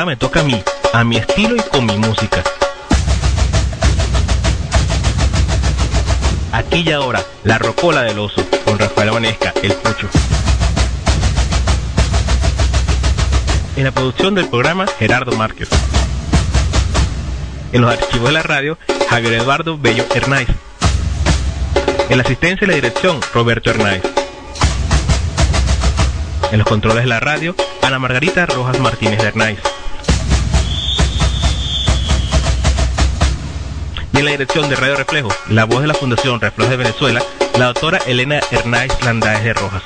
Ahora me toca a mí, a mi estilo y con mi música. Aquí y ahora, la rocola del oso, con Rafael Vanesca, el Pucho. En la producción del programa, Gerardo Márquez. En los archivos de la radio, Javier Eduardo Bello Hernáiz. En la asistencia y la dirección, Roberto Hernáiz. En los controles de la radio, Ana Margarita Rojas Martínez de en la dirección de Radio Reflejo, la voz de la Fundación Reflejo de Venezuela, la doctora Elena Hernáiz Landáez de Rojas.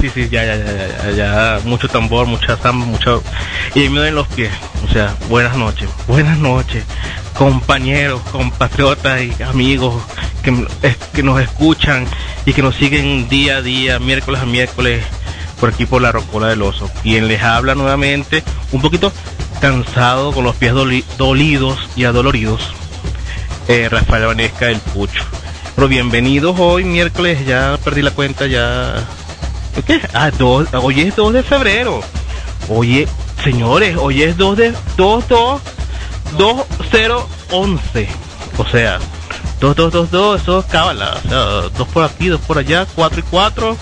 Sí, sí, ya, ya, ya, ya, ya, mucho tambor, mucha samba, mucho... Y me en los pies. O sea, buenas noches, buenas noches, compañeros, compatriotas y amigos que, que nos escuchan y que nos siguen día a día, miércoles a miércoles, por aquí por la Rocola del Oso. Quien les habla nuevamente, un poquito cansado, con los pies doli- dolidos y adoloridos, eh, Rafael Vanesca del Pucho. Pero bienvenidos hoy, miércoles, ya perdí la cuenta, ya... ¿Qué? Ah, dos- hoy es 2 de febrero. Oye, señores, hoy es 2 de 2 2 2011. O sea, 2 2 2 2, eso es cábala, o sea, dos por aquí, dos por allá, 4 y 4.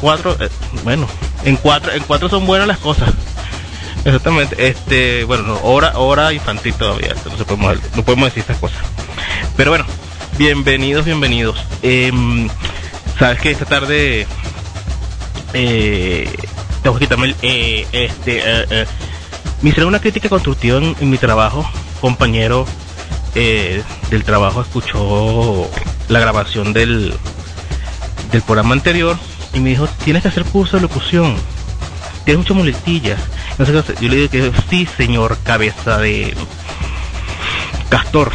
4 bueno, en 4 en 4 son buenas las cosas. Exactamente, este, bueno, no, hora hora infantil todavía, no se podemos no podemos decir estas cosas. Pero bueno, bienvenidos, bienvenidos. Em, sabes que esta tarde eh, tengo que quitarme el, eh, este, eh, eh, me hicieron una crítica constructiva en, mi trabajo, compañero eh, del trabajo escuchó la grabación del, del programa anterior y me dijo, tienes que hacer curso de locución, tienes muchas muletillas. Hacer. Yo le dije que sí, señor cabeza de castor.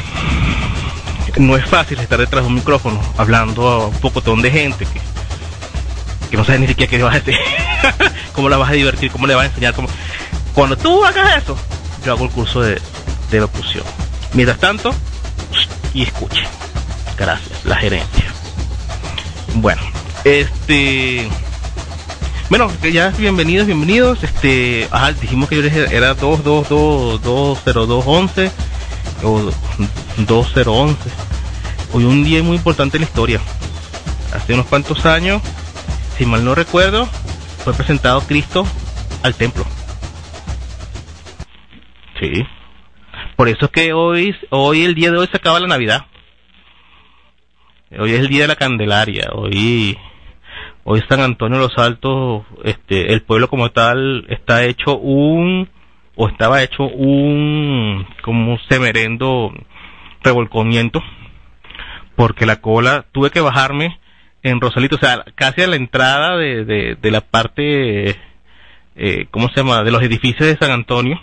No es fácil estar detrás de un micrófono hablando a un pocotón de gente que, no sabes ni siquiera qué vas a decir, cómo la vas a divertir, cómo le vas a enseñar. Cómo... Cuando tú hagas eso, yo hago el curso de, de locución. Mientras tanto, y escuche. Gracias, la gerencia. Bueno, este. Bueno, ya bienvenidos, bienvenidos. Este, ajá, dijimos que yo era 222 20211 o 2011. Hoy un día muy importante en la historia. Hace unos cuantos años, si mal no recuerdo, fue presentado Cristo al templo. Sí. Por eso es que hoy, hoy el día de hoy se acaba la Navidad. Hoy es el día de la Candelaria. Hoy, hoy San Antonio de los Altos, este, el pueblo como tal está hecho un, o estaba hecho un, como un semerendo revolcamiento, porque la cola tuve que bajarme en Rosalito, o sea, casi a la entrada de, de, de la parte, eh, ¿cómo se llama?, de los edificios de San Antonio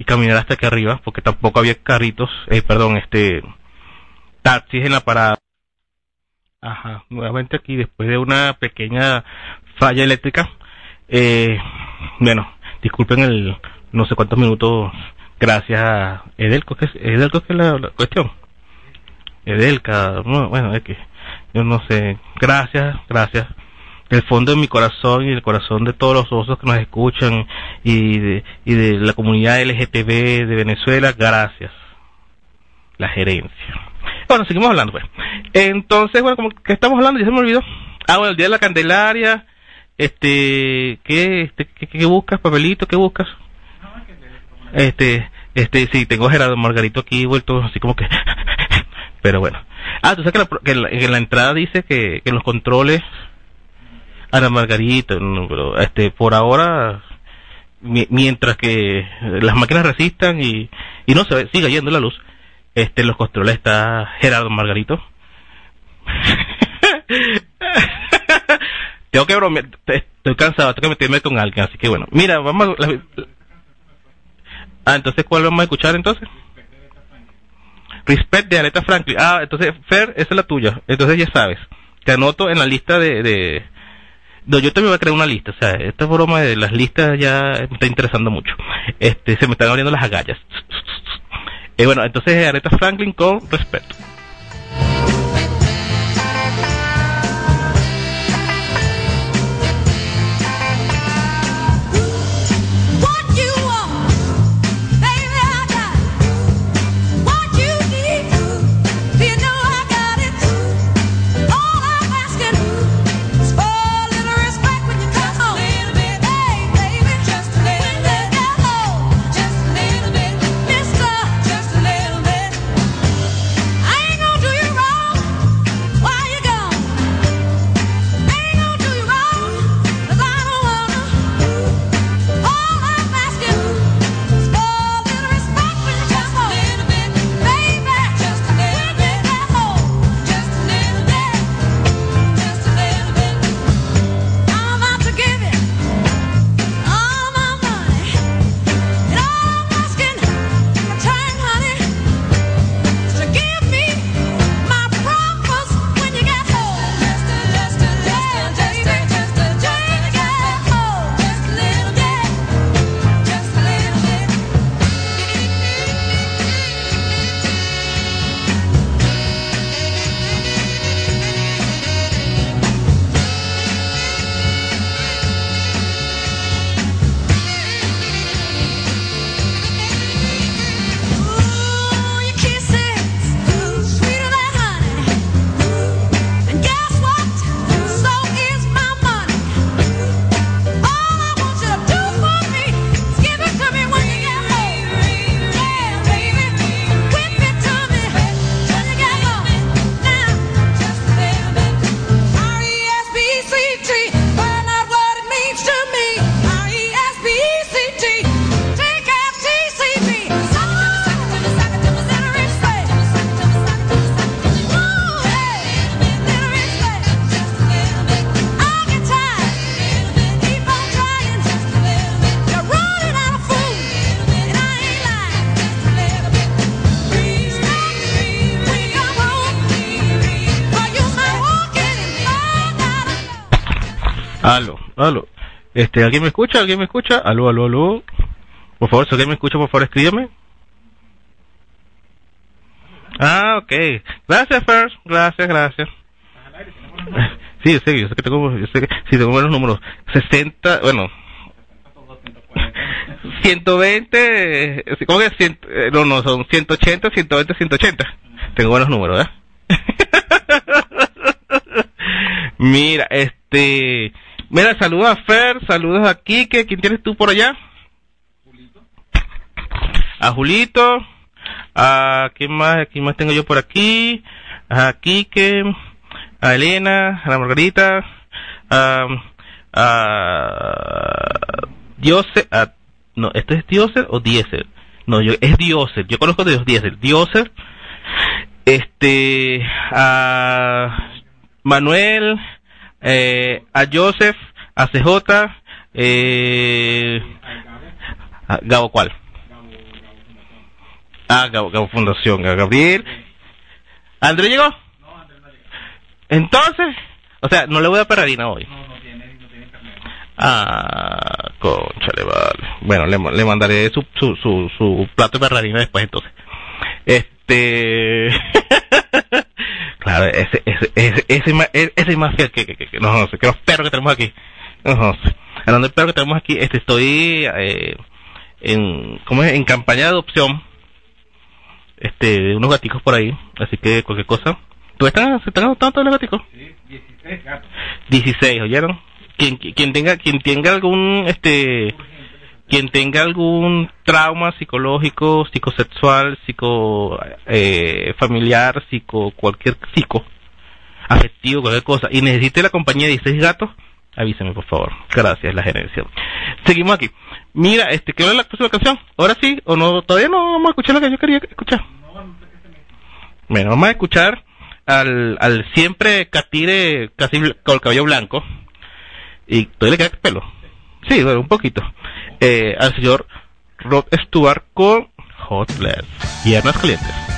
y caminar hasta aquí arriba, porque tampoco había carritos, eh, perdón, este, taxis en la parada. Ajá, nuevamente aquí, después de una pequeña falla eléctrica, eh, bueno, disculpen el no sé cuántos minutos, gracias a Edelco, que es, Edelco que es la, la cuestión. Edelca, no, bueno, es que yo no sé, gracias, gracias del fondo de mi corazón y del corazón de todos los osos que nos escuchan y de, y de la comunidad LGTB de Venezuela, gracias. La gerencia. Bueno, seguimos hablando, pues. Entonces, bueno, como que estamos hablando, ya se me olvidó. Ah, bueno, el día de la Candelaria, este, ¿qué, este, qué, qué buscas, papelito? ¿Qué buscas? Este, este, sí, tengo Gerardo Margarito aquí vuelto así como que, pero bueno. Ah, tú sabes que, la, que en, la, en la entrada dice que, en los controles Ana Margarita, no, pero este, por ahora mi- mientras que las máquinas resistan y, y no se ve- siga yendo la luz, este, los controles está Gerardo Margarito. tengo que bromear, estoy cansado, tengo que meterme con alguien, así que bueno, mira, vamos a... la- ah, entonces, ¿cuál vamos a escuchar entonces? Respect de Aretha Franklin. Ah, entonces, Fer, esa es la tuya. Entonces ya sabes. Te anoto en la lista de... de... No, yo también voy a crear una lista. O sea, esta broma de las listas ya me está interesando mucho. Este, se me están abriendo las agallas. Eh, bueno, entonces Aretha Franklin con respeto. Este, ¿alguien me escucha? ¿Alguien me escucha? Aló, aló, aló. Por favor, si alguien me escucha, por favor, escríbeme. Ah, ok. Gracias, First. Gracias, gracias. Sí, sé, yo sé que tengo, yo sé que, sí, tengo buenos números. 60, bueno. 120, eh, ¿cómo que? Eh, no, no, son 180, 120, 180. Tengo buenos números, ¿eh? Mira, este, mira, saludos a Fer, saludos a Kike, ¿quién tienes tú por allá? A Julito, a quién más, quién más tengo yo por aquí, a Kike, a Elena, a la Margarita, a, a Diose, a, no, ¿esto es Dioser o Diesel? No, yo, es Dioser, yo conozco de los Diesel, Dioser, este, a Manuel, eh, a Joseph, a CJ, eh, a Gabo cuál? Ah, Gabo, Gabo Fundación, a Gabriel. ¿André llegó? Entonces, o sea, no le voy a Perrarina hoy. Ah, conchale, vale. Bueno, le, le mandaré su, su, su, su plato de perrarina después entonces. Este... ese, ese, ese, ese, ese es más que, que, que, que- no, sé, que los perros que tenemos aquí. No, sé. Hablando de perros que tenemos aquí, este, estoy, eh, en, ¿cómo es? En campaña de adopción. Este, unos gaticos por ahí. Así que cualquier cosa. ¿Tú están, se están adoptando todos los gaticos? 16, ¿oyeron? Quien, quien tenga, quien tenga algún, este, quien tenga algún trauma psicológico, psicosexual, psico, eh, familiar, psico, cualquier psico, afectivo, cualquier cosa, y necesite la compañía de 16 gatos, avísame por favor. Gracias, la gerencia. Seguimos aquí. Mira, este, ¿qué es la próxima canción? ¿Ahora sí? ¿O no? Todavía no vamos a escuchar lo que yo quería escuchar. Bueno, vamos a escuchar al, al siempre catire casi con el cabello blanco. Y todavía le queda pelo. Sí, bueno, un poquito. Eh, al señor Rod Stewart con Hot Blast. Piernas calientes.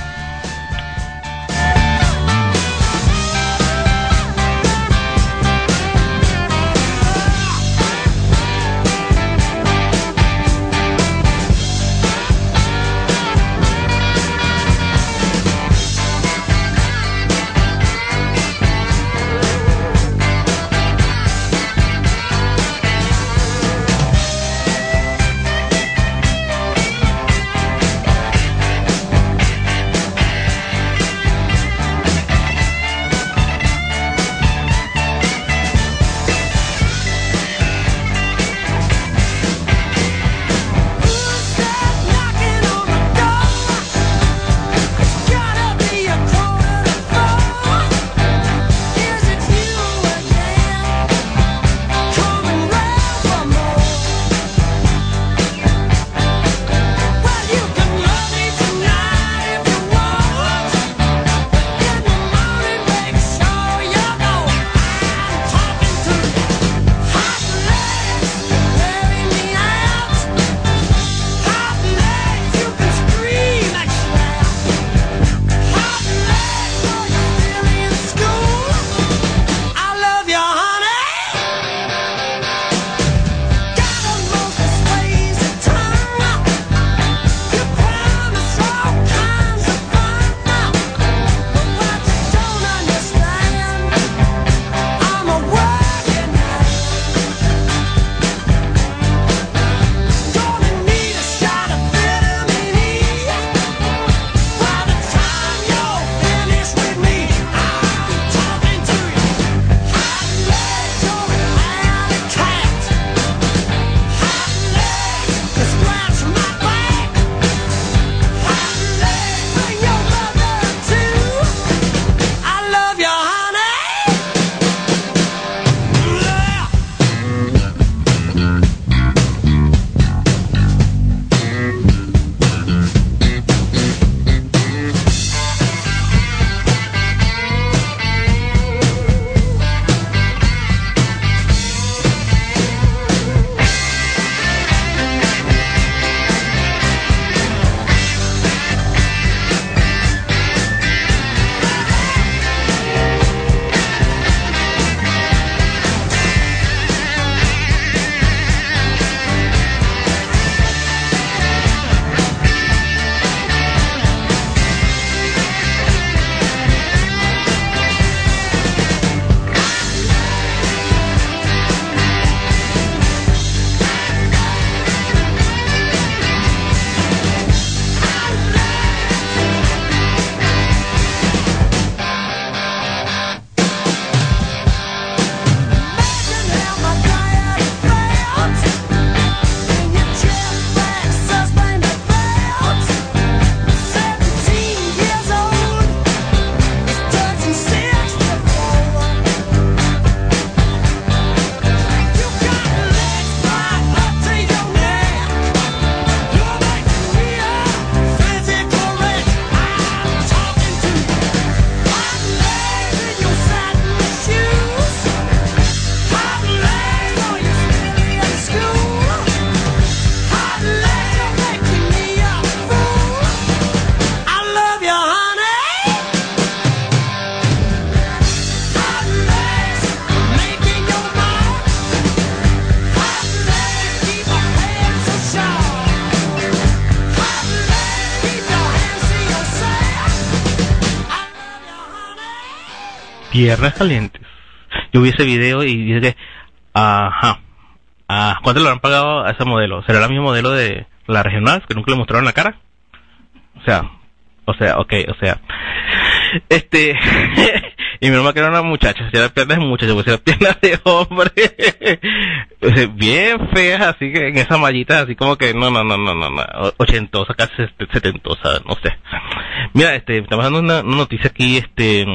Piernas calientes. Yo vi ese video y dije, ajá, ah, ¿cuánto le habrán pagado a ese modelo? ¿Será el mismo modelo de la regional que nunca le mostraron la cara? O sea, o sea, ok, o sea, este, y mi mamá que era una muchacha, si era piernas de muchacha, pues era piernas de hombre, bien feas, así que en esas mallitas, así como que, no, no, no, no, no, no, ochentosa, casi set- setentosa, no sé. Mira, este, estamos dando una, noticia aquí, este,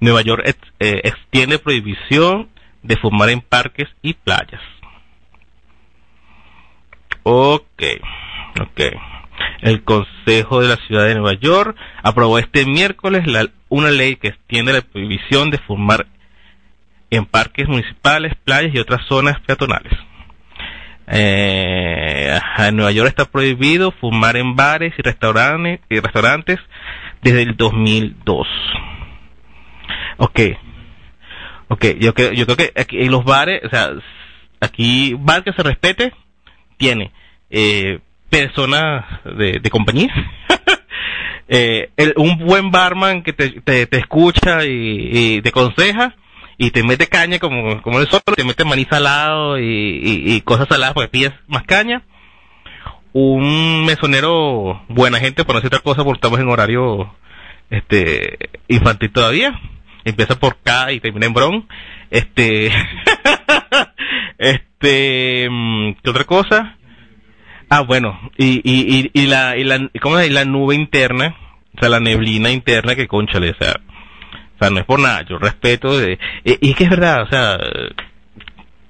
Nueva York eh, extiende prohibición de fumar en parques y playas. Ok, ok. El Consejo de la Ciudad de Nueva York aprobó este miércoles la- una ley que extiende la prohibición de fumar en parques municipales, playas y otras zonas peatonales. Eh, en Nueva York está prohibido fumar en bares y restaurantes, y restaurantes desde el 2002. Ok. Ok, yo creo, yo creo que aquí en los bares, o sea, aquí bar que se respete tiene eh, personas de, compañía, eh, un buen barman que te, te, escucha y, te aconseja y te mete caña como, como el solo, te mete maní salado y cosas saladas porque pillas más caña. Un mesonero buena gente, por no decir otra cosa, porque estamos en horario este infantil todavía. Empieza por K y termina en Bron. Este, este, mm, ¿qué otra cosa? Ah, bueno, y, y, y, y la, y la, ¿cómo es? La nube interna, o sea, la neblina interna que conchale, o sea, o sea, no es por nada, yo respeto, de, y, es que es verdad, o sea,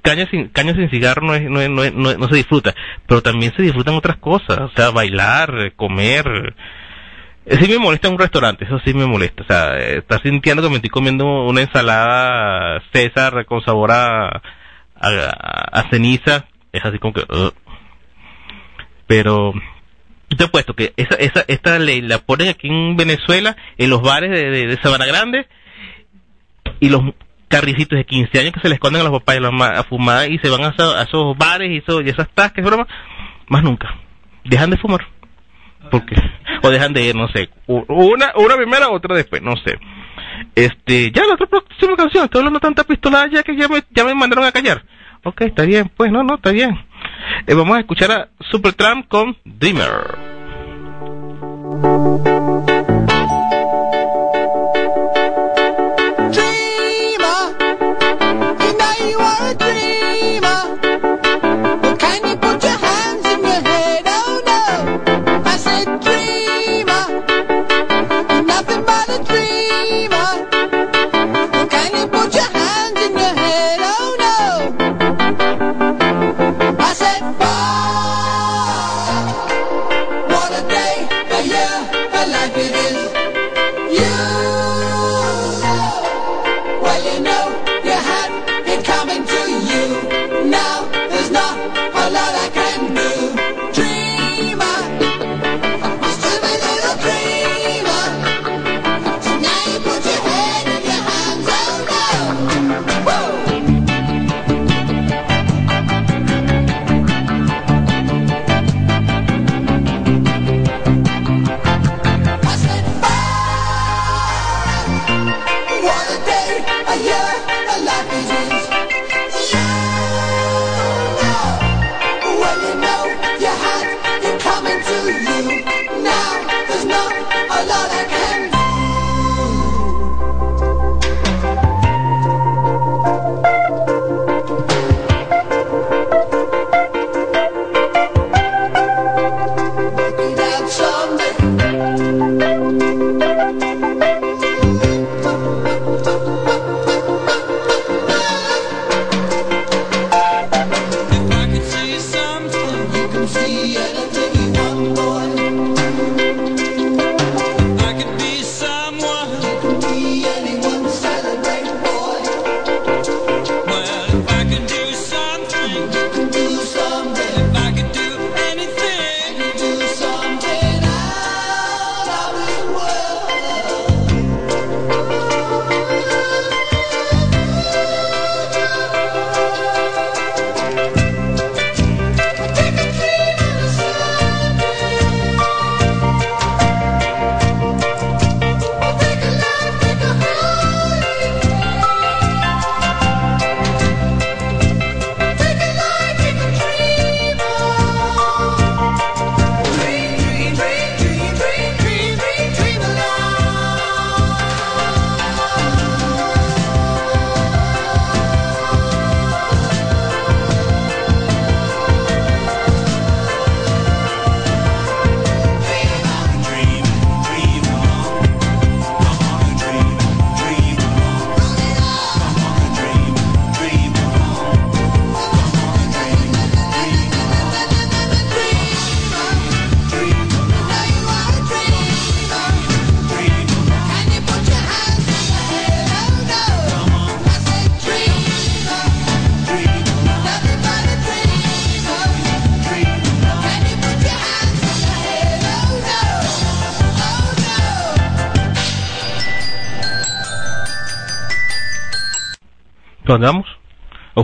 caña sin, caña sin cigarro no, es, no, es- no, es- no, se disfruta, pero también se disfrutan otras cosas, o sea, bailar, comer, Eh, Sí me molesta un restaurante, eso sí me molesta. O sea, eh, estar sintiendo que me estoy comiendo una ensalada César con sabor a, ceniza, es así como que... ugh. Pero te he puesto que esa, esa, esta ley la ponen aquí en Venezuela, en los bares de, de, Sabana Grande, y los carricitos de 15 años que se les esconden a los papás y a, ma- a fumar y se van a esos bares y, eso, y esas tascas, broma, más nunca. Dejan de fumar porque o dejan de ir, no sé, una una primera, otra después, no sé. Este, ya la otra próxima canción, estoy hablando tanta pistola ya que ya me, ya me mandaron a callar. Ok, está bien, pues no, no, está bien. Eh, vamos a escuchar a Supertramp con dreamer.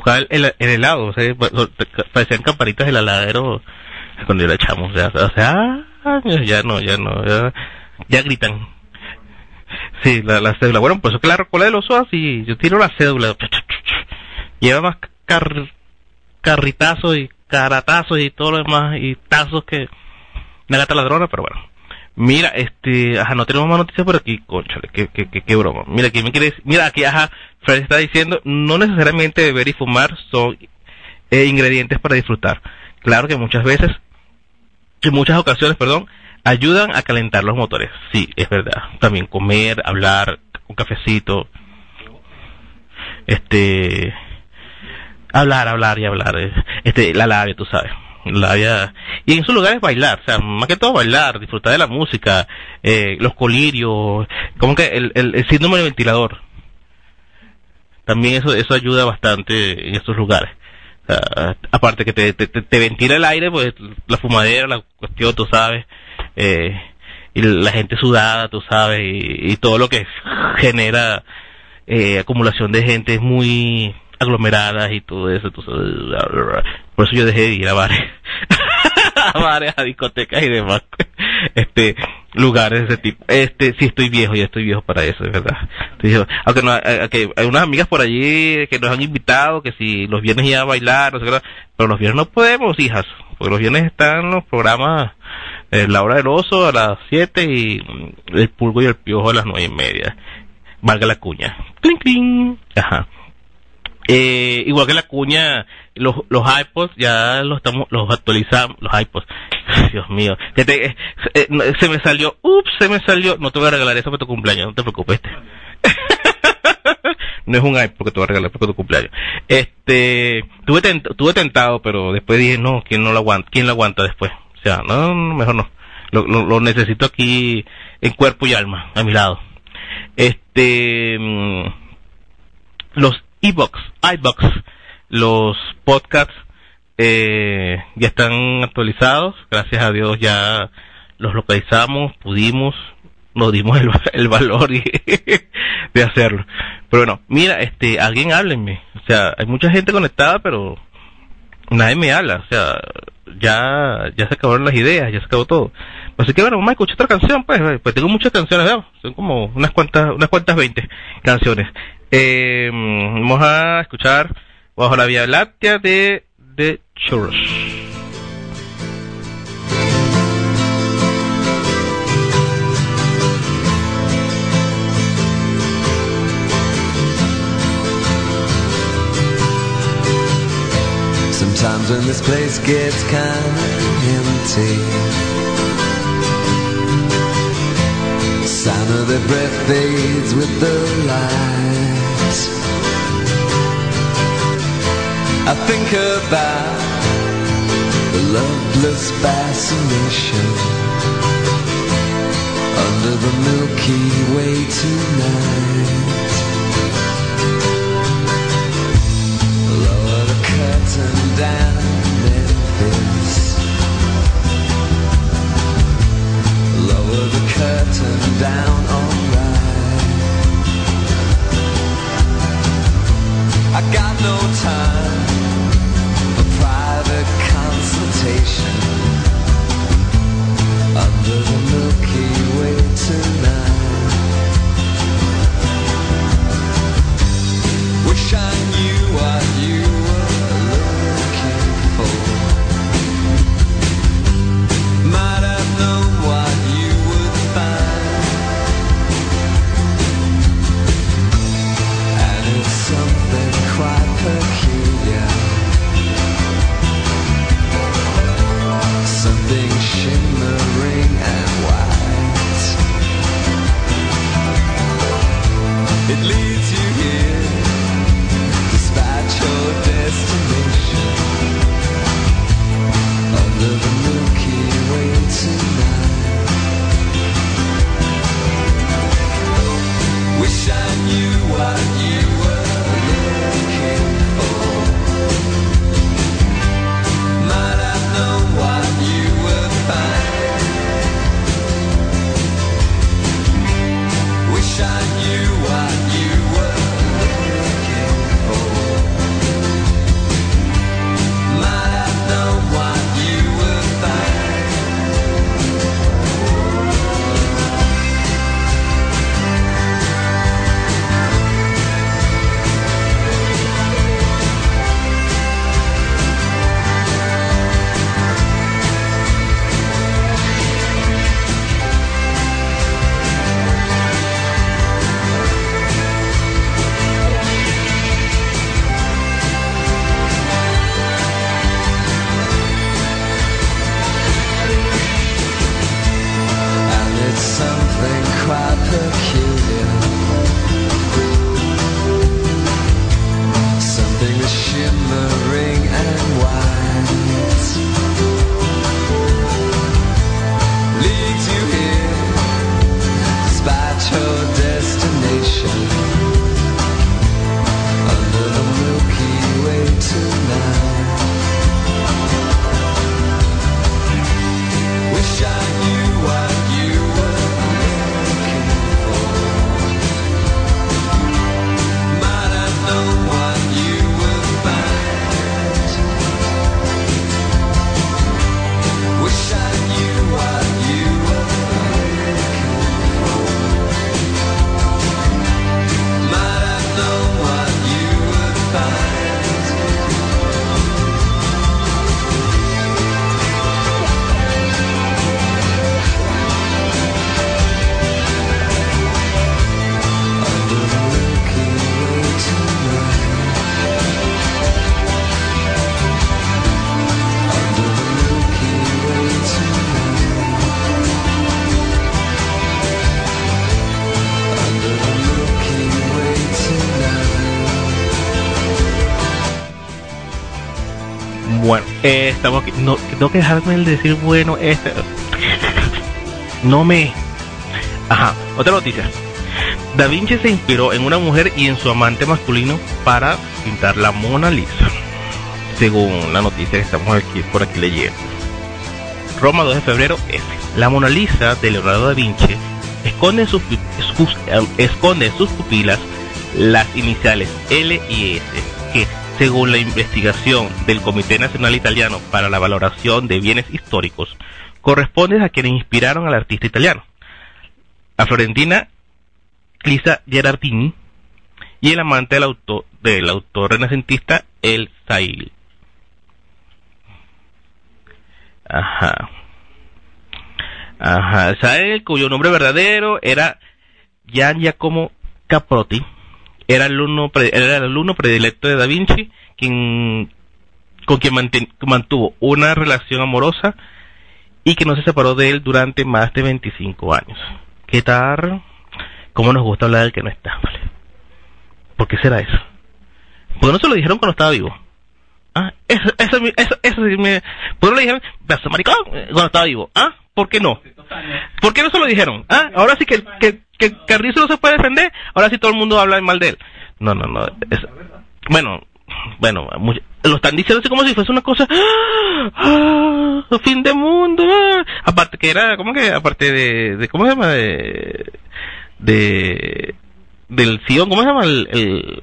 A buscar el, el- el helado, o sea, pa- parecían campanitas del heladero cuando le echamos, ya, o sea, ah, ya no, ya no, ya, gritan. Sí, la, la cédula. Bueno, pues claro, cola de los SOAS y yo tiro la cédula. Lleva más car, carritazos y caratazos y todo lo demás y tazos que una gata ladrona, pero bueno. Mira, este, ajá, no tenemos más noticias por aquí, conchale, qué, qué, qué, qué broma. Mira, aquí me quiere mira, aquí, ajá, Fred está diciendo, no necesariamente beber y fumar son eh, ingredientes para disfrutar. Claro que muchas veces, en muchas ocasiones, perdón, ayudan a calentar los motores. Sí, es verdad. También comer, hablar, un cafecito, este, hablar, hablar y hablar. eh, Este, la labia, tú sabes. La labia. Y en esos lugares bailar, o sea, más que todo bailar, disfrutar de la música, eh, los colirios, como que el, el, el síndrome del ventilador. También eso, eso ayuda bastante en estos lugares. Aparte que te, te, te- ventila el aire, pues la fumadera, la cuestión, tú sabes, eh, y la gente sudada, tú sabes, y, y todo lo que genera eh, acumulación de gente muy aglomerada y todo eso. tú. Por eso yo dejé de ir a bares, a bares, a discotecas y demás, este lugares de ese tipo. Este, sí estoy viejo, ya estoy viejo para eso, es verdad. Aunque no, eh, que hay unas amigas por allí que nos han invitado, que si los viernes ya a bailar, no sé qué, pero los viernes no podemos, hijas, porque los viernes están los programas eh, La Hora del Oso a las 7 y El Pulgo y el Piojo a las nueve y media. Valga la cuña. Cling, cling. Ajá. Eh, igual que la cuña, los, los iPods ya los estamos, los actualizamos, los iPods. Dios mío, eh, eh, se me salió, ups, se me salió, no te voy a regalar eso para tu cumpleaños, no te preocupes. No es un iPod que te voy a regalar para tu cumpleaños. Este, tuve, tuve tentado, pero después dije, no, ¿quién no lo aguanta? ¿Quién lo aguanta después? O sea, no, no, mejor no. Lo, lo, lo necesito aquí en cuerpo y alma, a mi lado. Este, mm, los iBox, iBox, los podcasts eh, ya están actualizados, gracias a Dios ya los localizamos, pudimos, nos dimos el, el valor y de hacerlo. Pero bueno, mira, este, alguien háblenme, o sea, hay mucha gente conectada, pero nadie me habla, o sea, ya, ya se acabaron las ideas, ya se acabó todo. Así que bueno, vamos a escuchar otra canción, pues, pues tengo muchas canciones, ¿verdad? son como unas cuantas, unas cuantas veinte canciones. Eh, vamos a escuchar Bajo la Vía Láctea de The Church. Sometimes when this place gets kinda empty, sound of their breath fades with the light. I think about the loveless fascination under the Milky Way tonight. Lower the curtain down, Memphis. Lower the curtain down, alright. I got no time consultation under the Milky Way tonight. Tengo que dejarme el decir bueno. Este. No me. Ajá. Otra noticia. Da Vinci se inspiró en una mujer y en su amante masculino para pintar la Mona Lisa. Según la noticia que estamos aquí por aquí leyendo. Roma 2 de febrero F. La Mona Lisa de Leonardo da Vinci esconde en sus, esconde en sus pupilas las iniciales L y S, según la investigación del Comité Nacional Italiano para la Valoración de Bienes Históricos, corresponden a quienes inspiraron al artista italiano. A Florentina Lisa Gerardini y el amante del autor, del autor renacentista El Sail. Ajá. Ajá. Sael, cuyo nombre verdadero era Gian Giacomo Caprotti, era el alumno, era el alumno predilecto de Da Vinci, quien, con quien mantuvo una relación amorosa y que no se separó de él durante más de 25 años. ¿Qué tal? ¿Cómo nos gusta hablar del que no está? Vale. ¿Por qué será eso? ¿Por qué no se lo dijeron cuando estaba vivo? Ah, eso, eso, eso, eso sí me... ¿Por qué no le dijeron, maricón, eh, cuando estaba vivo? Ah, ¿por qué no? ¿Por qué no se lo dijeron? Ah, ahora sí que, que, que Carrizo no se puede defender, ahora sí todo el mundo habla mal de él. No, no, no. bueno, bueno, much- lo están diciendo así como si fuese una cosa, ah, fin de mundo, ah. aparte que era, ¿cómo que? Aparte de, ¿cómo se llama? De, de, del Sion, ¿cómo se llama? El,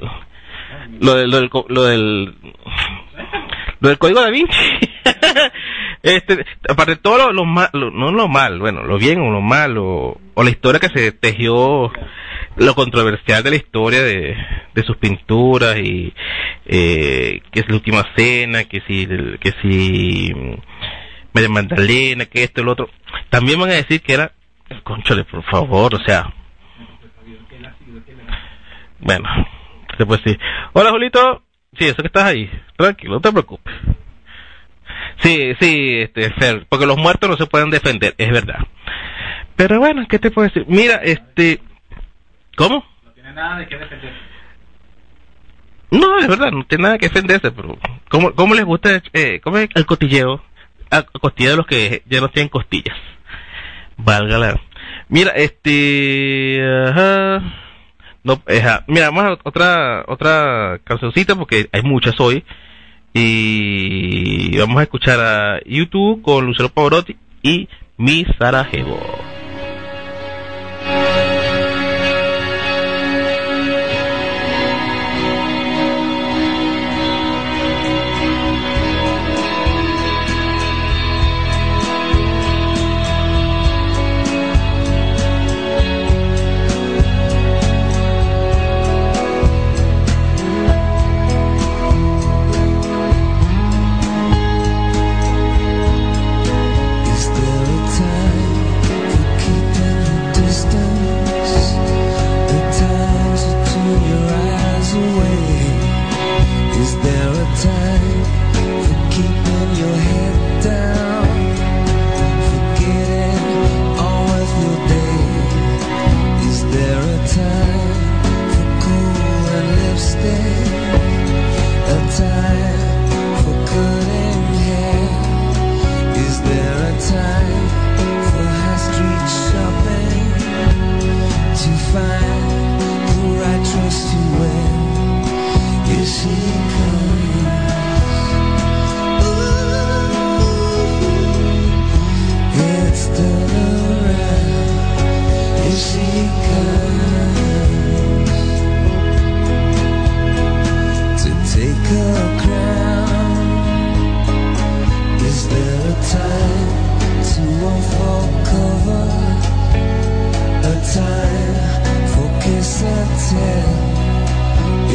lo, del, lo del, lo del, lo del código da Vinci. este, aparte de todo lo, lo no lo mal, bueno, lo bien o lo malo, o la historia que se tejió, lo controversial de la historia de, de sus pinturas y eh, que es la última cena, que si, que si mm, María Magdalena, que esto lo otro. También van a decir que era, conchale, por favor, o sea, bueno, puede decir. Hola, Julito. Sí, eso que estás ahí. Tranquilo, no te preocupes. Sí, sí, este, Fer, porque los muertos no se pueden defender, es verdad. Pero bueno, ¿qué te puedo decir? Mira, este, ¿cómo? No tiene nada de qué defender. No, es verdad, no tiene nada que defenderse, pero ¿cómo, cómo les gusta eh, cómo es el costilleo? A costilla de los que ya no tienen costillas. Válgala. Mira, este, ajá. No, ajá. Mira, vamos a otra otra cancioncita porque hay muchas hoy y vamos a escuchar a YouTube con Lucero Pavarotti y Mi Sarajevo.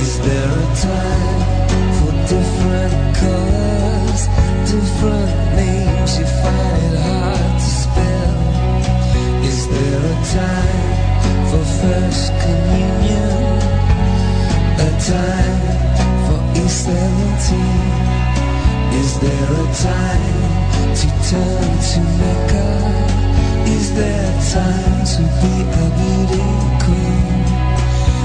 Is there a time for different colors, different names? You find it hard to spell. Is there a time for first communion? A time for E17? Is there a time to turn to Mecca? Is there a time to be a beauty queen?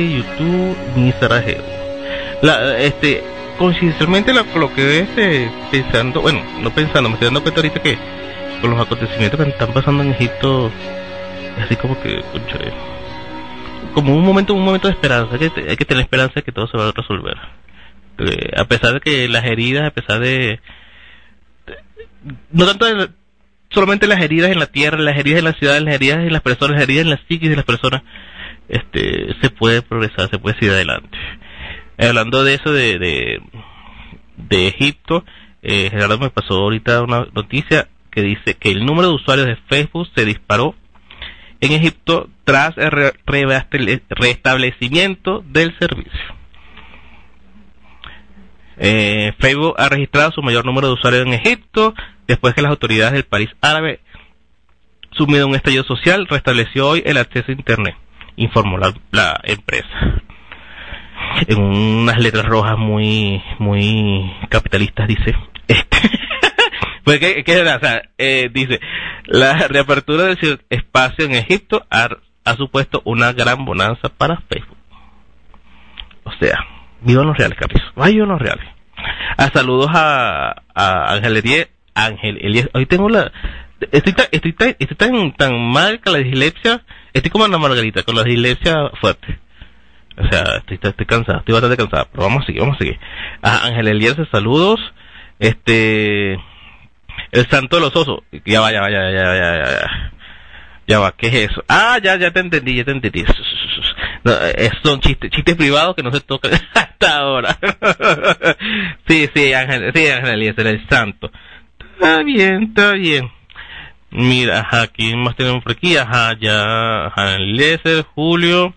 YouTube, ni Sarajevo. La, este, coincidencialmente lo coloqué este, pensando, bueno, no pensando, me estoy dando cuenta ahorita que con los acontecimientos que están pasando en Egipto, así como que, cónchale, como un momento, un momento de esperanza, hay que, hay que tener esperanza de que todo se va a resolver. Eh, a pesar de que las heridas, a pesar de, no tanto solamente las heridas en la tierra, las heridas en la ciudad, las heridas en las personas, las heridas en la psiquis de las personas, este, se puede progresar, se puede seguir adelante. Eh, hablando de eso de, de, Egipto, eh, Gerardo me pasó ahorita una noticia que dice que el número de usuarios de Facebook se disparó en Egipto tras el re- restablecimiento del servicio. Eh, Facebook ha registrado su mayor número de usuarios en Egipto después que las autoridades del país árabe, sumido en un estallido social, restableció hoy el acceso a Internet, informó la, la empresa. En unas letras rojas muy muy capitalistas dice, este, pues que, que, o eh, dice, la reapertura del espacio en Egipto ha, ha supuesto una gran bonanza para Facebook. O sea, vivan los reales, Carlos. Vivan los reales. A saludos a, a Ángel Elies. Ángel Elies. Hoy tengo la... Estoy tan, estoy estoy tan, tan mal con la dislexia. Estoy como Ana Margarita, con la dislexia fuerte. O sea, estoy, estoy cansado, estoy bastante cansado. Pero vamos a seguir, vamos a seguir. A Ángel Elies, saludos. Este... El santo de los osos. Ya va, ya va, ya, va, ya, va, ya, va, ¿qué es eso? Ah, ya, ya te entendí, ya te entendí. No, son chistes, chistes privados que no se tocan hasta ahora. sí, sí, Ángel, sí, Ángel el santo. Está bien, está bien. Mira, ajá, ¿quién más tenemos por aquí? Ajá, ya, ajá, Eliezer, Julio.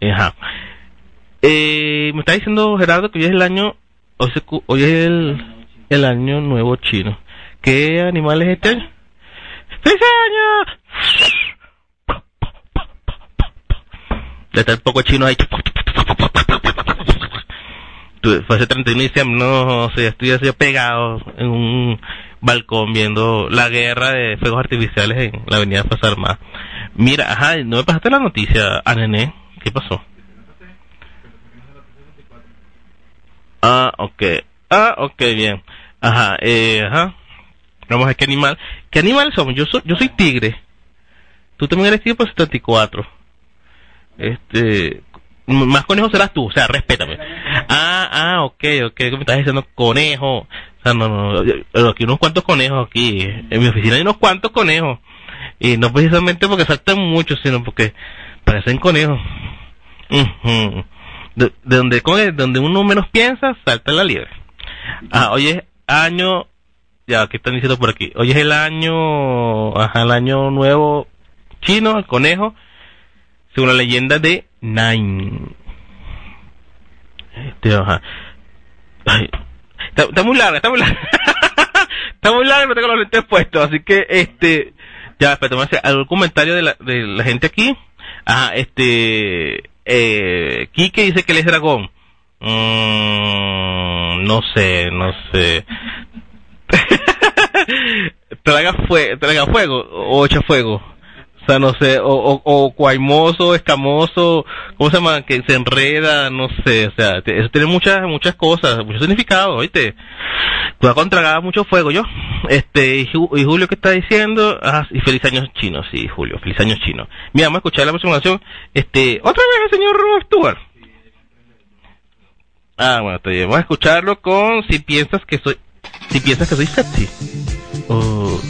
Ajá. Eh, me está diciendo Gerardo que hoy es el año, hoy, hoy es el, el año nuevo chino. ¿Qué animal es este año? ¡Feliz año! Ya está el poco chino ahí. Fue hace 31 de diciembre, no sé, estoy así pegado en un balcón viendo la guerra de fuegos artificiales en la avenida Plaza Armada. Mira, ajá, no me pasaste la noticia, a Nené, ¿qué pasó? Ah, ok. Ah, ok, bien. Ajá, eh, ajá. Vamos a ver qué animal. ¿Qué animales somos? Yo soy, yo soy tigre. Tú también eres tigre por 74. Este, más conejo serás tú, o sea, respétame. Ah, ah, ok, ok, ¿qué me estás diciendo? Conejo. Sea, no, no, aquí unos cuantos conejos aquí. En mi oficina hay unos cuantos conejos. Y no precisamente porque saltan mucho, sino porque parecen conejos. De, de donde, ¿cómo es? donde uno menos piensa, salta la liebre. Ah, hoy es año, ya, ¿qué están diciendo por aquí? Hoy es el año, ajá, el año nuevo chino, el conejo, según la leyenda de Nine. Este, ajá. Está, muy larga, está muy larga. está muy larga, no tengo los lentes puestos, así que, este, ya, espérate, hacer algún comentario de la, de la gente aquí. Ajá, este, eh, Kike dice que él es dragón. Mm, no sé, no sé. traga, fue, traga fuego o echa fuego. O sea, no sé, o, o, o cuaimoso, escamoso, ¿cómo se llama? Que se enreda, no sé, o sea, eso tiene muchas, muchas cosas, muchos significados, ¿oíste? Tú has contragado mucho fuego, yo. Este, y, Ju- y Julio, ¿qué está diciendo? Ah, y feliz años chinos, sí, Julio, feliz años chinos. Mira, vamos a escuchar la próxima canción. Este, otra vez el señor Stuart. Ah, bueno, está bien. Vamos a escucharlo con Si piensas que soy, si piensas que soy sexy. Oh.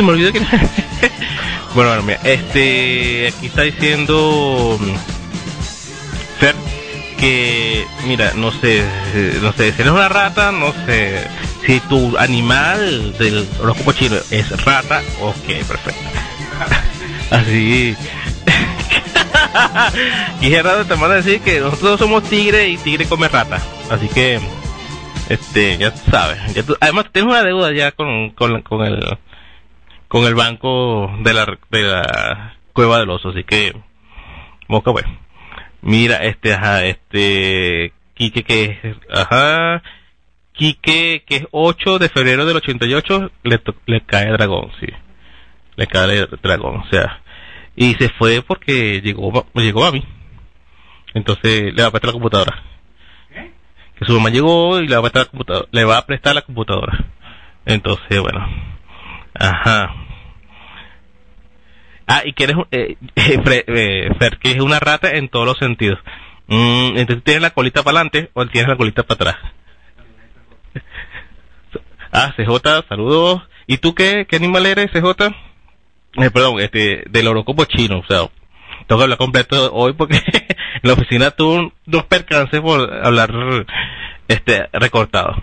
Se me olvidó era. bueno, este, aquí está diciendo mm, Fer que, mira, no sé, eh, no sé, si eres una rata, no sé, si tu animal del horóscopo chino es rata, ok, perfecto. Así. y Gerardo te manda a decir que nosotros somos tigre y tigre come rata. Así que, este, ya tú sabes. Además, tienes una deuda ya con, con, con el con el banco de la, de la cueva del oso. Así que, moca, pues. Mira, este, ajá, este, Quique que es, ajá, Quique que es 8 de febrero del 88, le, to- le cae dragón, sí. Le cae dragón, o sea. Y se fue porque llegó, llegó a mí. Entonces le va a prestar la computadora. Que su mamá llegó y le va a prestar la computadora. Le va a prestar la computadora. Entonces, bueno. Ajá. Ah, y que eres, eh, Fre- eh, Fer, que es una rata en todos los sentidos. Mm, entonces tienes la colita para adelante o tienes la colita para atrás. Ah, CJ, saludos. ¿Y tú qué, qué animal eres, CJ? Eh, perdón, este, del horóscopo chino, o sea, tengo que hablar completo hoy porque en la oficina tuve dos percances por hablar, este, recortado.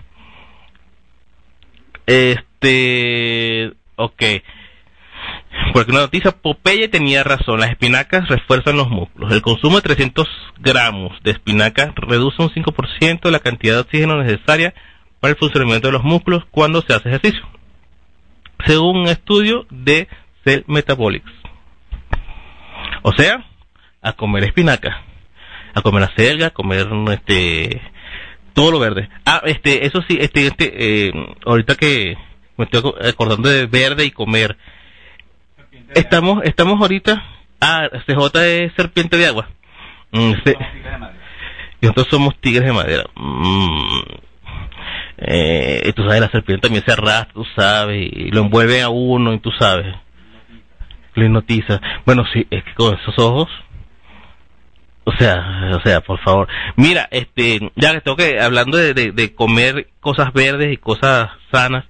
Este, ok. Porque una noticia, Popeye tenía razón, las espinacas refuerzan los músculos. El consumo de 300 gramos de espinacas reduce un 5% la cantidad de oxígeno necesaria para el funcionamiento de los músculos cuando se hace ejercicio. Según un estudio de Cell Metabolics. O sea, a comer espinaca, a comer acelga, a comer este todo lo verde. Ah, este, eso sí, este, este, eh, ahorita que me estoy aco- acordando de verde y comer. Estamos, estamos ahorita. Ah, CJ es serpiente de agua. Mm, se- y nosotros somos tigres de madera. Mm. Eh, tú sabes, la serpiente también se arrastra, tú sabes, y lo envuelve a uno, y tú sabes. Lo hipnotiza. Bueno, sí, es que con esos ojos. O sea, o sea, por favor. Mira, este, ya que tengo que, hablando de, de, de comer cosas verdes y cosas sanas,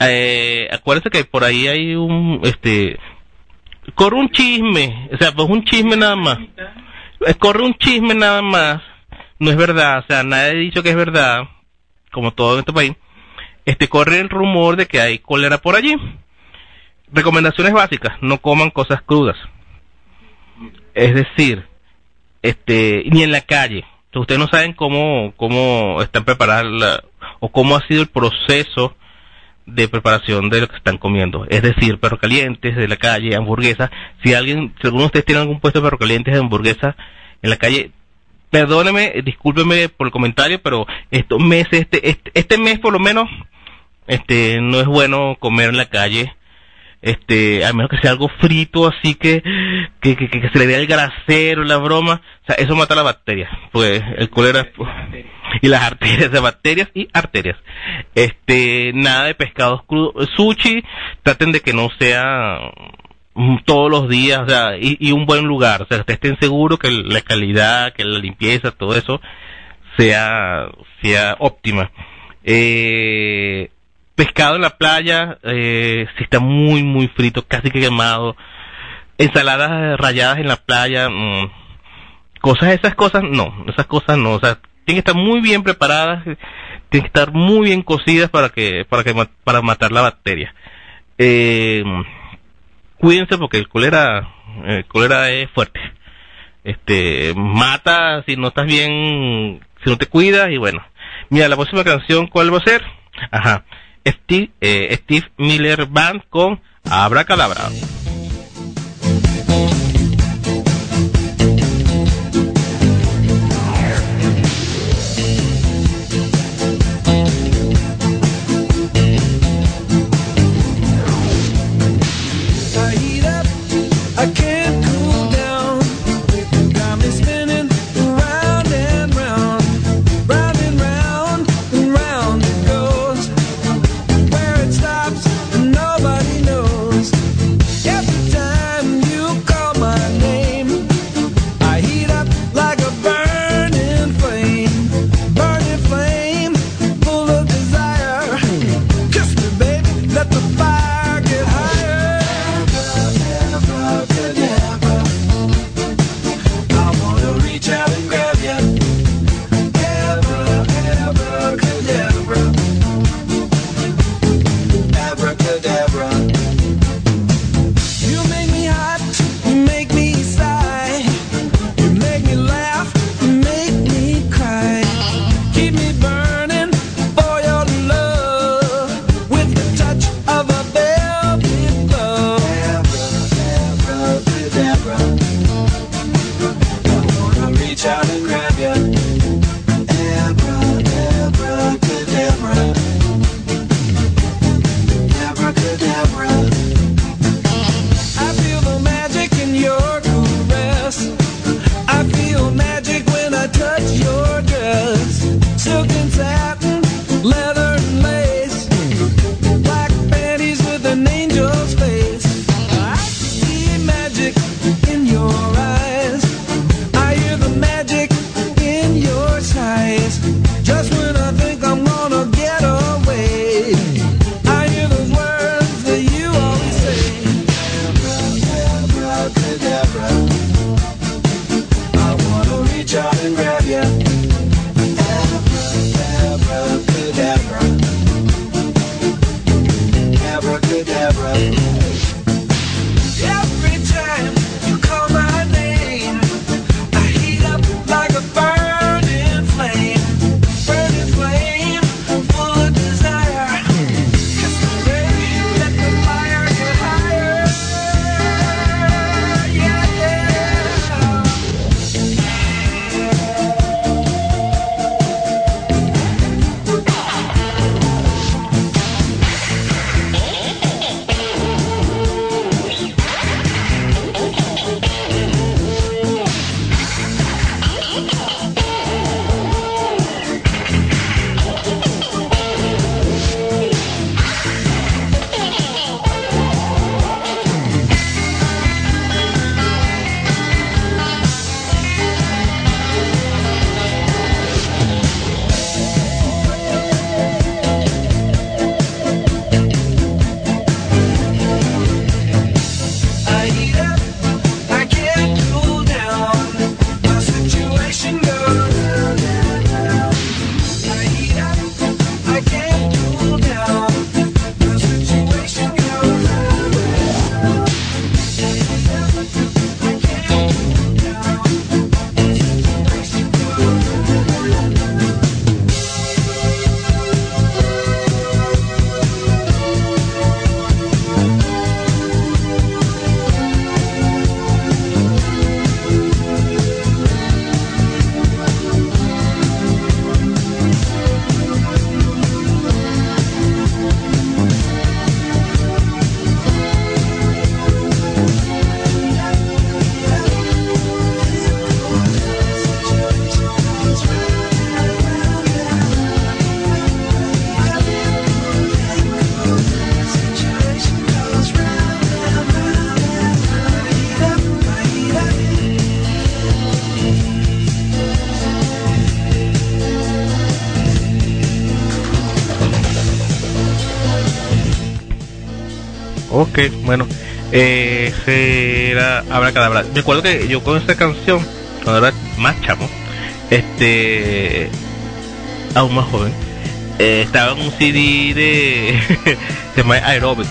eh, acuérdense que por ahí hay un, este, corre un chisme, o sea, pues un chisme nada más. Eh, Corre un chisme nada más, no es verdad, o sea, nadie ha dicho que es verdad, como todo en este país. Este, corre el rumor de que hay cólera por allí. Recomendaciones básicas, no coman cosas crudas. Es decir, este, ni en la calle. Entonces, ustedes no saben cómo, cómo están preparadas la- o cómo ha sido el proceso de preparación de lo que están comiendo. Es decir, perros calientes de la calle, hamburguesas. Si alguien, si alguno de ustedes tiene algún puesto de perros calientes de hamburguesa en la calle, perdóneme, eh, discúlpeme por el comentario, pero estos meses, este, este, este mes por lo menos, este, no es bueno comer en la calle este, a menos que sea algo frito, así que, que, que, que se le vea el grasero, la broma, o sea, eso mata las bacterias, pues el cólera y las arterias de bacterias y arterias. Este, nada de pescados crudos, sushi, traten de que no sea mm, todos los días, o sea, y, y un buen lugar, o sea, ustedes estén seguros que la calidad, que la limpieza, todo eso sea, sea óptima. Eh, pescado en la playa, eh, si está muy, muy frito, casi que quemado. Ensaladas rayadas en la playa, mm, cosas, esas cosas, no, esas cosas no, o sea, tienen que estar muy bien preparadas, tienen que estar muy bien cocidas para que, para que, para matar la bacteria. Eh, cuídense porque el cólera, el cólera es fuerte. Este, mata si no estás bien, si no te cuidas y bueno. Mira, la próxima canción, ¿cuál va a ser? Ajá. Steve, eh, Steve Miller Band con Abracadabra. Ok, bueno. Eh, era Abracadabra. Me acuerdo que yo con esta canción, cuando era más chamo, este. aún más joven, eh, estaba en un CD de. se llama Aerobic.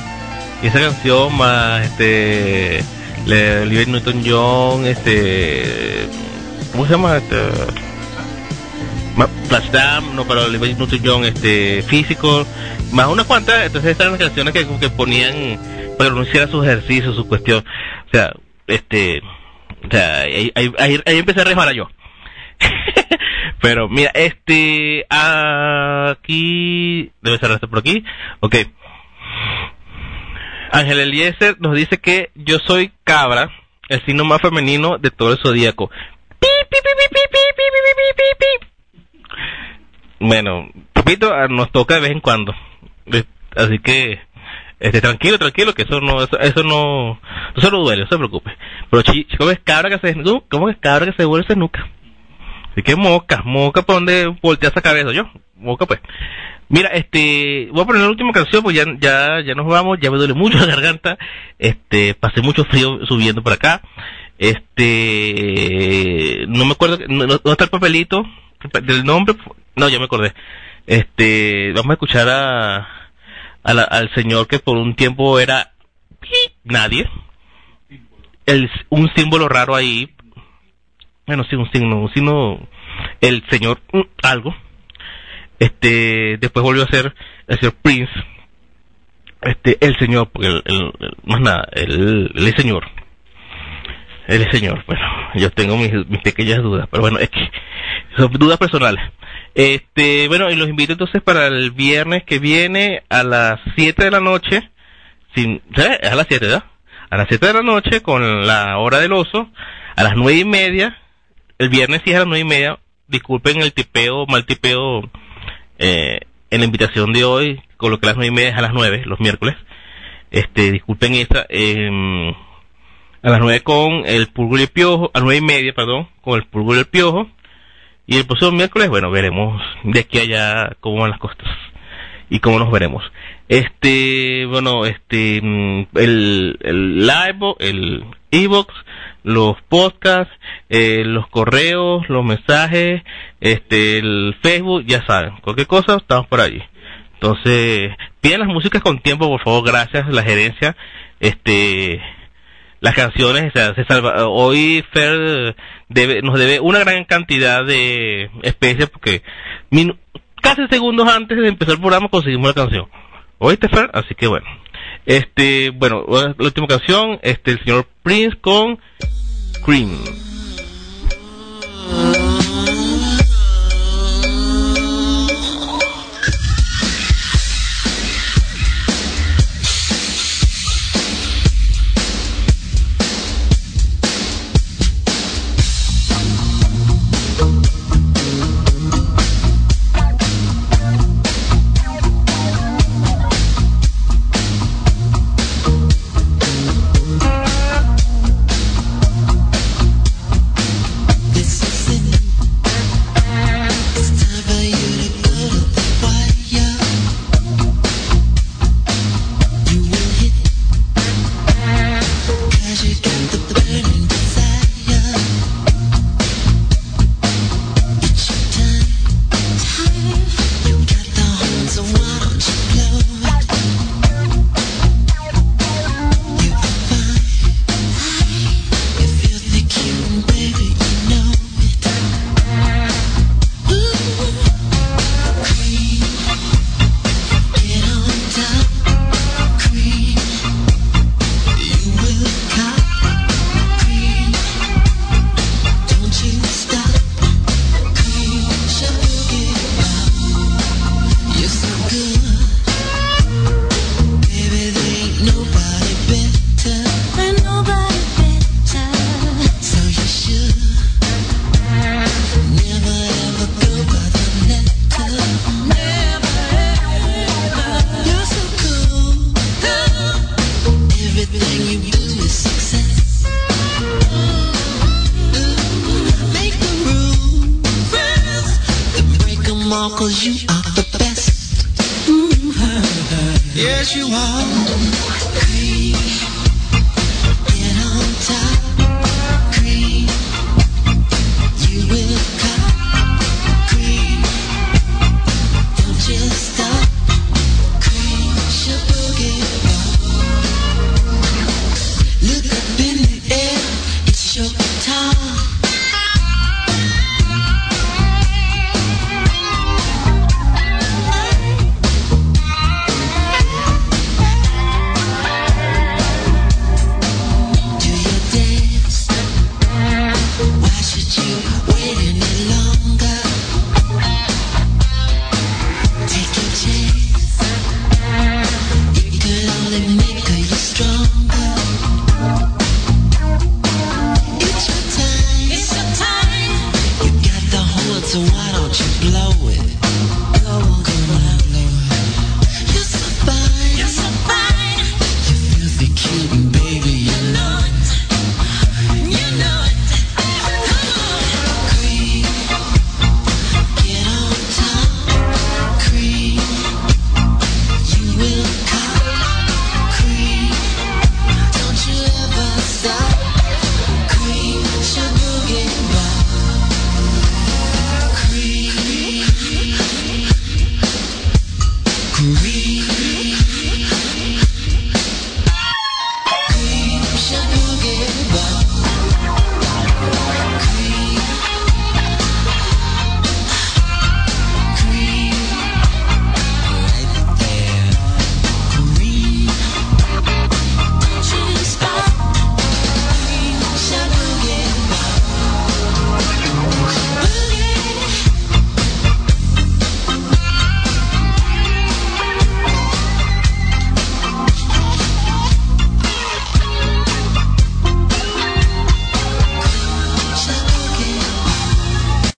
Y esa canción más este. Le, Olivia Newton John, este. ¿Cómo se llama? Este, Ma- Flashdance, no, Olivia Newton John, este. Físico, más unas cuantas. Entonces, estas eran las canciones que, que ponían para hiciera sus ejercicios, su cuestión. O sea, este. O sea, ahí, ahí, ahí- ahí empecé a resbalar yo. Pero mira, este, aquí, debe ser este por aquí, ok. Ángel Eliezer nos dice que yo soy cabra, el signo más femenino de todo el zodíaco. Pi, pi, pi, pi, pi, pi, pi, pi, pi, pi, pi. Bueno, repito, ah, nos toca de vez en cuando. Eh, Así que, este, tranquilo, tranquilo, que eso no, eso, eso no, no se lo duele, no se preocupe. Pero chi- chico, es cabra que se, no, ¿cómo es cabra que se vuelve nuca? Así que moca, moca, ¿para dónde voltea esa cabeza yo? Moca, pues. Mira, este, voy a poner la última canción, pues ya, ya, ya nos vamos, ya me duele mucho la garganta, este, pasé mucho frío subiendo por acá, este, no me acuerdo, no, no- ¿dónde está el papelito del nombre? No, ya me acordé. Este, vamos a escuchar a, al señor que por un tiempo era nadie, el, un símbolo raro ahí, bueno, sí, un signo, un signo, el señor mm, algo, este después volvió a ser el señor Prince este el señor porque el- el- más nada el, el señor el señor bueno yo tengo mis, mis pequeñas dudas pero bueno es que son dudas personales este bueno y los invito entonces para el viernes que viene a las 7 de la noche sin ¿sabes? es a las 7 ¿verdad? a las 7 de la noche con la hora del oso a las nueve y media el viernes sí es a las nueve y media disculpen el tipeo mal tipeo eh, en la invitación de hoy coloqué las nueve y media es a las nueve los miércoles este disculpen esta em, a las nueve con el pulgur y el piojo a las nueve y media perdón con el pulgur y el piojo. Y el próximo miércoles bueno veremos de aquí a allá cómo van las cosas y cómo nos veremos. Este bueno este mm, el el live el ebox los podcasts eh, los correos los mensajes este el facebook ya saben cualquier cosa estamos por allí entonces piden las músicas con tiempo por favor gracias la gerencia este las canciones, o sea, se salva, hoy Fer debe, nos debe una gran cantidad de especies porque casi segundos antes de empezar el programa conseguimos la canción. ¿Oíste Fer? Así que bueno. Este, bueno, la última canción, este, el señor Prince con Cream.